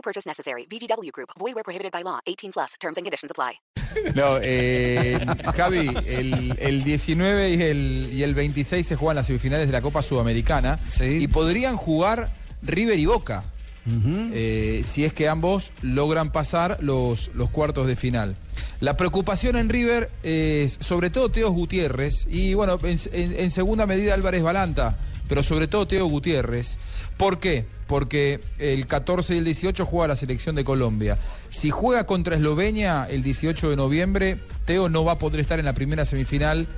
No purchase necessary. VGW Group. Void where prohibited by law. 18 plus. Terms and conditions apply. No, eh, Javi, el, el 19 y el, y el 26 se juegan las semifinales de la Copa Sudamericana y podrían jugar River y Boca. eh, si es que ambos logran pasar los, los cuartos de final. La preocupación en River es sobre todo Teo Gutiérrez y bueno, en, en- en segunda medida Álvarez Balanta, pero sobre todo Teo Gutiérrez. ¿Por qué? Porque el 14 y el 18 juega la selección de Colombia. Si juega contra Eslovenia el 18 de noviembre, Teo no va a poder estar en la primera semifinal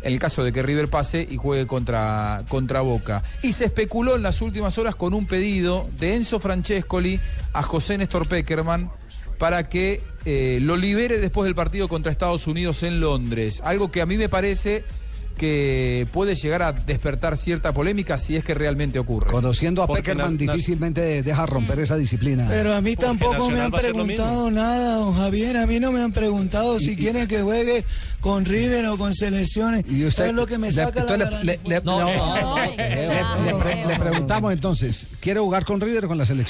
en el caso de que River pase y juegue contra, contra Boca. Y se especuló en las últimas horas con un pedido de Enzo Francescoli a José Néstor Peckerman para que eh, lo libere después del partido contra Estados Unidos en Londres. Algo que a mí me parece que puede llegar a despertar cierta polémica si es que realmente ocurre. Conociendo a Porque Peckerman, na- na- difícilmente deja romper esa disciplina. Pero a mí Porque tampoco me han preguntado nada, don Javier. A mí no me han preguntado si quieren que juegue con River o con selecciones. Y usted es lo que me le- saca la No, no, no, le preguntamos entonces, ¿quiere jugar con River o con la selección?